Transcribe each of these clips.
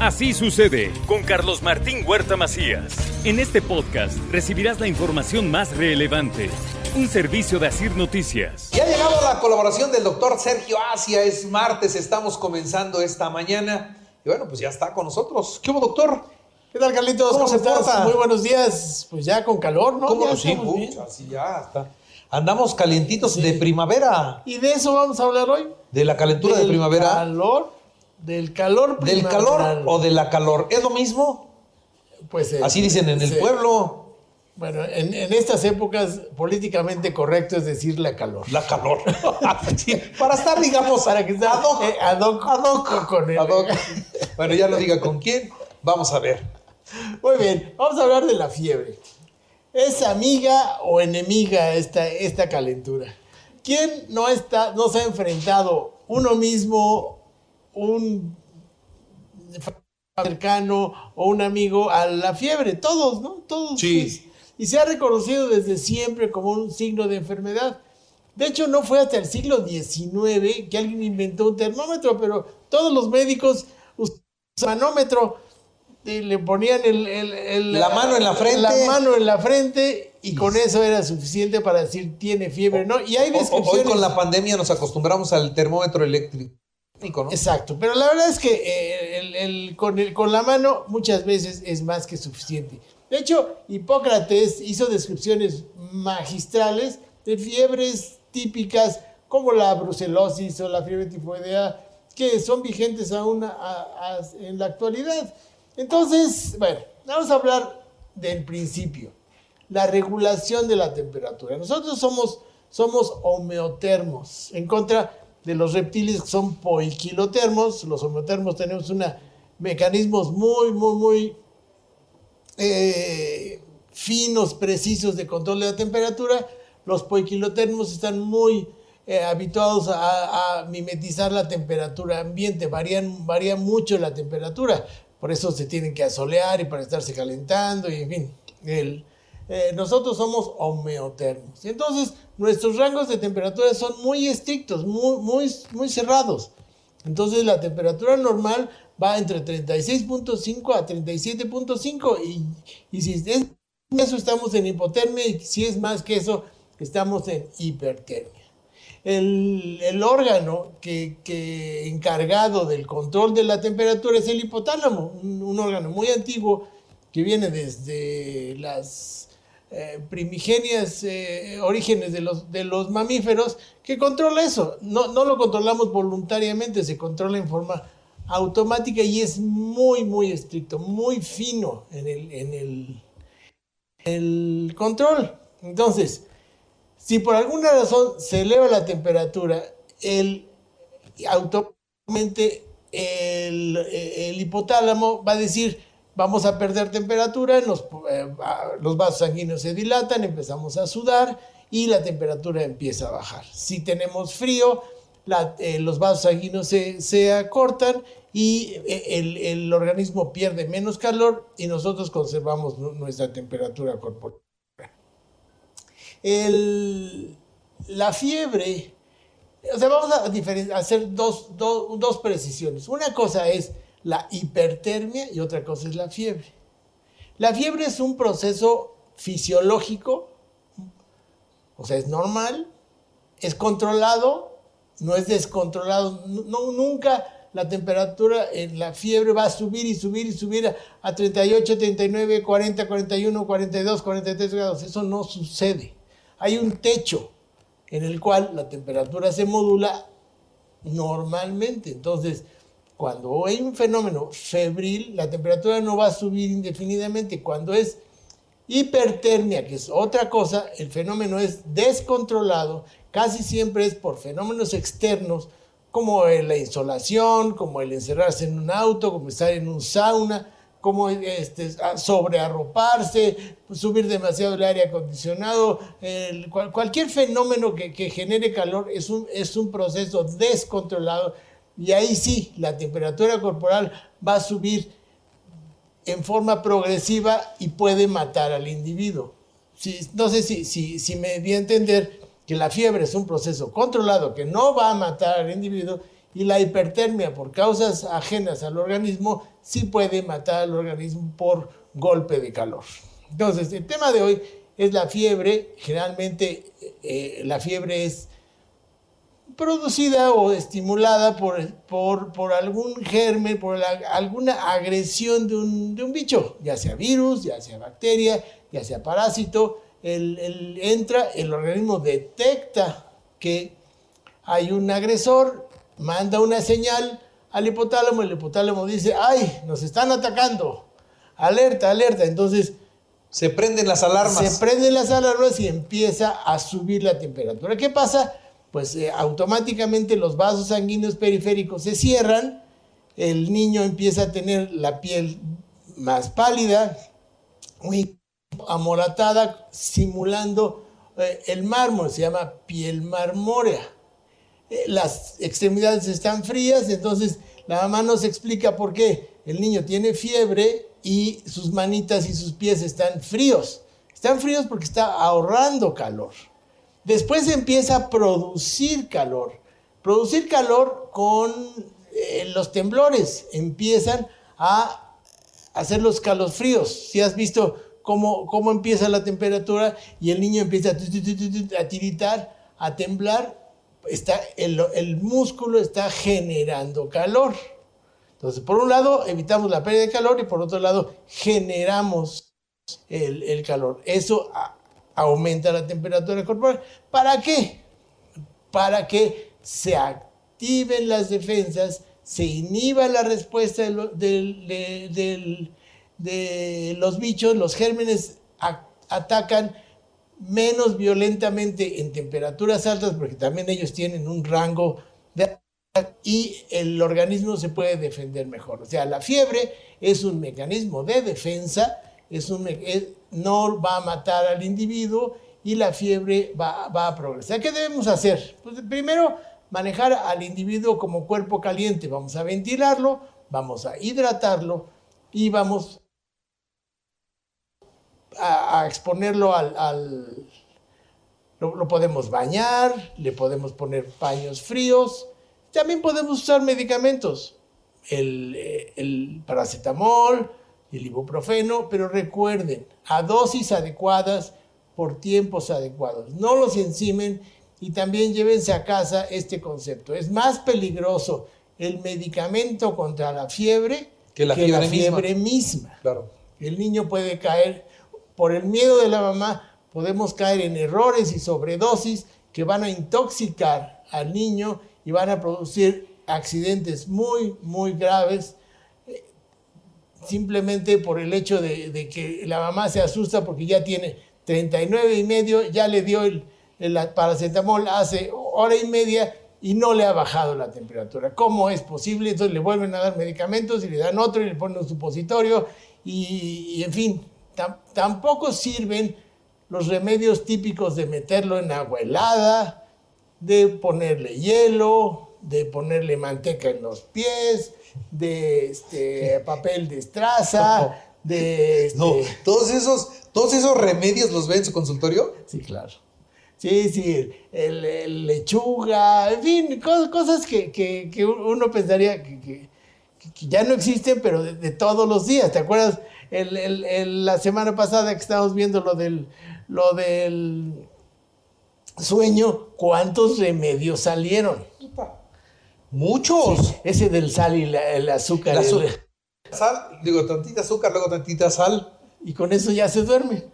Así sucede con Carlos Martín Huerta Macías. En este podcast recibirás la información más relevante. Un servicio de Asir Noticias. Ya ha llegado la colaboración del doctor Sergio Asia. Es martes, estamos comenzando esta mañana. Y bueno, pues ya está con nosotros. ¿Qué hubo, doctor? ¿Qué tal, Carlitos? ¿Cómo, se estás? porta? Muy buenos días. Pues ya con calor, ¿no? ¿Cómo? Ya Sí, estamos bien. pucha, sí, ya está. Andamos calientitos Sí. de primavera. Y de eso vamos a hablar hoy. De la calentura de primavera. calor. Del calor ¿Del primaveral. calor o de la calor? ¿Es lo mismo? Pues, eh, Así dicen en el sí. pueblo. Bueno, en, en estas épocas políticamente correcto es decir la calor. La calor. Sí, Para estar, digamos, Para que esté ad hoc. eh, ad hoc, Ad hoc. con Ad hoc. Bueno, ya lo diga con quién. Vamos a ver. Muy bien, vamos a hablar de la fiebre. ¿Es amiga o enemiga esta, esta calentura? ¿Quién no, está, no se ha enfrentado uno mismo, un cercano o un amigo a la fiebre? Todos, ¿no? Todos. Sí. Y se ha reconocido desde siempre como un signo de enfermedad. De hecho, no fue hasta el siglo XIX que alguien inventó un termómetro, pero todos los médicos usaban manómetro y le ponían el, el- el- La mano en la frente. La mano en la frente y con eso era suficiente para decir tiene fiebre, ¿no? Y hay o- Hoy descripciones. con la pandemia nos acostumbramos al termómetro eléctrico, Exacto, pero la verdad es que eh, con, la mano muchas veces es más que suficiente. De hecho, Hipócrates hizo descripciones magistrales de fiebres típicas como la brucelosis o la fiebre tifoidea, que son vigentes aún en la actualidad. Entonces, bueno, vamos a hablar del principio, la regulación de la temperatura. Nosotros somos, somos homeotermos, en contra de los reptiles que son poiquilotermos. Los homeotermos tenemos una, mecanismos muy, muy, muy eh, finos, precisos de control de la temperatura. Los poiquilotermos están muy eh, habituados a, mimetizar la temperatura ambiente, varían, varía mucho la temperatura, por eso se tienen que asolear y para estarse calentando, y en fin, el- eh, nosotros somos homeotermos. Entonces, nuestros rangos de temperatura son muy estrictos, muy, muy, muy cerrados. Entonces la temperatura normal va entre 36.5 a 37.5 y, y si es eso estamos en hipotermia y si es más que eso estamos en hipertermia. El, el órgano que, que encargado del control de la temperatura es el hipotálamo, un, un órgano muy antiguo que viene desde las eh, primigenias eh, orígenes de los, de los mamíferos, que controla eso. No, no lo controlamos voluntariamente, se controla en forma automática y es muy, muy estricto, muy fino en el, en el, el control. Entonces, si por alguna razón se eleva la temperatura, el, automáticamente el, el hipotálamo va a decir, vamos a perder temperatura, nos, eh, los vasos sanguíneos se dilatan, empezamos a sudar y la temperatura empieza a bajar. Si tenemos frío, eh, los vasos sanguíneos se, se acortan y eh, el, el organismo pierde menos calor y nosotros conservamos nu- nuestra temperatura corporal. La fiebre, o sea, vamos a hacer dos, dos- dos precisiones. Una cosa es la hipertermia y otra cosa es la fiebre. La fiebre es un proceso fisiológico, o sea, es normal, es controlado, no es descontrolado. No, nunca la temperatura la fiebre va a subir y subir y subir a 38, 39, 40, 41, 42, 43 grados. Eso no sucede. Hay un techo en el cual la temperatura se modula normalmente. Entonces, cuando hay un fenómeno febril, la temperatura no va a subir indefinidamente. Cuando es hipertermia, que es otra cosa, el fenómeno es descontrolado, casi siempre es por fenómenos externos, como la insolación, como el encerrarse en un auto, como estar en un sauna, como este, sobrearroparse, subir demasiado el aire acondicionado, cualquier fenómeno que, que genere calor es un, es un proceso descontrolado y ahí sí la temperatura corporal va a subir en forma progresiva y puede matar al individuo. Sí, no sé si, si, si me di a entender que la fiebre es un proceso controlado que no va a matar al individuo Y la hipertermia por causas ajenas al organismo sí puede matar al organismo por golpe de calor. Entonces, el tema de hoy es la fiebre. Generalmente eh, la fiebre es producida o estimulada por, por, algún germen, por alguna agresión de un, de un, bicho, ya sea virus, ya sea bacteria, ya sea parásito. El, entra, el organismo detecta que hay un agresor, manda una señal al hipotálamo, el hipotálamo dice, ay, nos están atacando, alerta, alerta. Entonces, se prenden las alarmas. Se prenden las alarmas y empieza a subir la temperatura. ¿Qué pasa? Pues eh, automáticamente los vasos sanguíneos periféricos se cierran, el niño empieza a tener la piel más pálida, muy amoratada, simulando eh, el mármol, se llama piel marmórea. Eh, las extremidades están frías, entonces la mamá nos explica por qué el niño tiene fiebre y sus manitas y sus pies están fríos. Están fríos porque está ahorrando calor. Después empieza a producir calor. Producir calor con eh, los temblores. Empiezan a hacer los calosfríos. Si has visto cómo, cómo empieza la temperatura y el niño empieza a tiritar, a temblar, está, el, el músculo está generando calor. Entonces, por un lado, evitamos la pérdida de calor y por otro lado, generamos el, calor. Eso aumenta la temperatura corporal. ¿Para qué? Para que se activen las defensas, se inhiba la respuesta de, los bichos, los gérmenes atacan menos violentamente en temperaturas altas, porque también ellos tienen un rango de y el organismo se puede defender mejor. O sea, la fiebre es un mecanismo de defensa, es un, no va a matar al individuo y la fiebre va, va, a progresar. ¿Qué debemos hacer? Pues primero, manejar al individuo como cuerpo caliente. Vamos a ventilarlo, vamos a hidratarlo y vamos a, exponerlo al... lo podemos bañar, le podemos poner paños fríos, también podemos usar medicamentos, el, el paracetamol, el ibuprofeno, pero recuerden, a dosis adecuadas por tiempos adecuados. No los encimen y también llévense a casa este concepto. Es más peligroso el medicamento contra la fiebre que la, fiebre, misma. Claro. El niño puede caer, por el miedo de la mamá, podemos caer en errores y sobredosis que van a intoxicar al niño y van a producir accidentes muy, muy graves simplemente por el hecho de, que la mamá se asusta porque ya tiene 39 y medio, ya le dio el, paracetamol hace hora y media y no le ha bajado la temperatura. ¿Cómo es posible? Entonces le vuelven a dar medicamentos y le dan otro y le ponen un supositorio y, en fin, tampoco sirven los remedios típicos de meterlo en agua helada, de ponerle hielo, de ponerle manteca en los pies, de este, papel de estraza, de... No, este todos esos, todos esos remedios los ve en su consultorio. Sí, claro. Sí, sí, el, lechuga, en fin, cosas, que, uno pensaría que, ya no existen, pero de, todos los días. ¿Te acuerdas la semana pasada que estábamos viendo lo del, lo del sueño, ¿cuántos remedios salieron? Muchos. ese del sal y el azúcar. Sal, digo, tantita azúcar, luego tantita sal. Y con eso ya se duerme.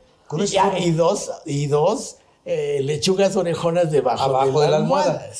y, dos, y dos eh, lechugas orejonas debajo Abajo de la, almohada.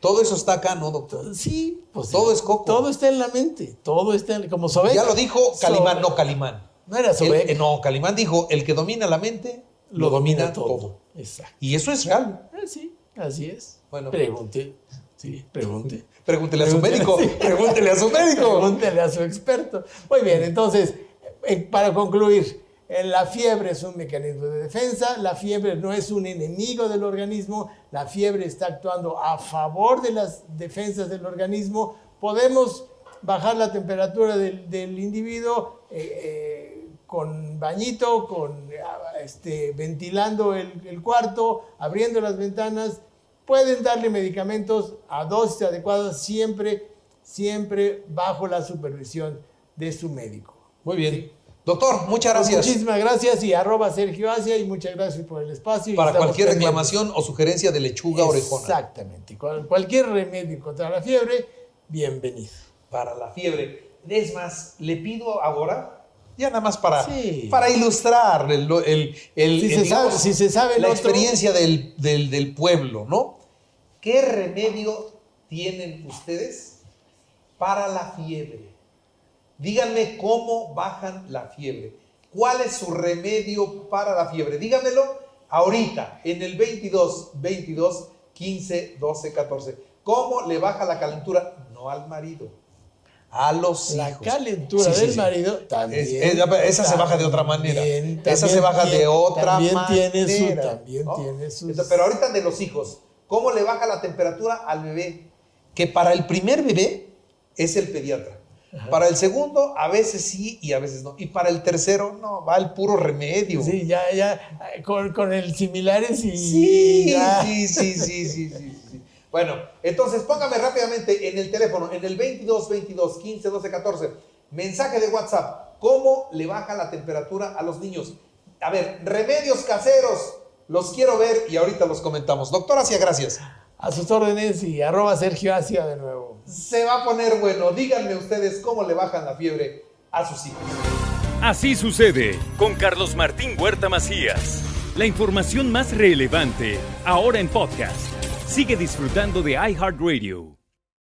todo eso está acá, ¿no, doctor? Sí, pues todo es coco. Todo está en la mente, todo está en, como Sobek. Ya lo dijo Calimán, no Calimán. No era Sobek. no, Calimán dijo, el que domina la mente, lo, domina, todo. Exacto. Y eso es real. Ah, sí, así es. Bueno, pregunte. Sí, pregunte. Pregúntele a su médico. Pregúntele a su médico. Pregúntele a su experto. Muy bien, entonces, eh, para concluir, eh, la fiebre es un mecanismo de defensa, la fiebre no es un enemigo del organismo, la fiebre está actuando a favor de las defensas del organismo. Podemos bajar la temperatura del, individuo. Eh, con bañito, con este, ventilando el, cuarto, abriendo las ventanas, pueden darle medicamentos a dosis adecuadas siempre, siempre bajo la supervisión de su médico. Muy bien. Doctor, muchas gracias. Muchísimas gracias y arroba Sergio Asia y muchas gracias por el espacio. Para cualquier reclamación o sugerencia de lechuga orejona. Exactamente. Cualquier remedio contra la fiebre, bienvenido. Para la fiebre. Es más, le pido ahora, ya nada más para, para ilustrar el, el, si, se sabe, si, se sabe, la experiencia del, del, del pueblo, ¿no? ¿Qué remedio tienen ustedes para la fiebre? Díganme cómo bajan la fiebre. ¿Cuál es su remedio para la fiebre? Díganmelo ahorita, en el 22, 22, 15, 12, 14. ¿Cómo le baja la calentura? No al marido, a los la calentura del marido también. esa se baja de otra manera. esa se baja de otra también manera. Tiene su, también tiene sus... Pero ahorita de los hijos, ¿cómo le baja la temperatura al bebé? Que para el primer bebé es el pediatra. Para el segundo, a veces sí y a veces no. Y para el tercero, no, va el puro remedio. Sí, ya, ya, con, con el similares y. Sí, sí, sí, sí, sí, sí, Bueno, entonces póngame rápidamente en el teléfono, en el 22 22 15 12 14, mensaje de WhatsApp. ¿Cómo le baja la temperatura a los niños? A ver, remedios caseros, los quiero ver y ahorita los comentamos. Doctor Asia, gracias. A sus órdenes y arroba Sergio Asia de nuevo. Se va a poner bueno. Díganme ustedes cómo le bajan la fiebre a sus hijos. Así sucede con Carlos Martín Huerta Macías. La información más relevante ahora en podcast. Sigue disfrutando de iHeartRadio.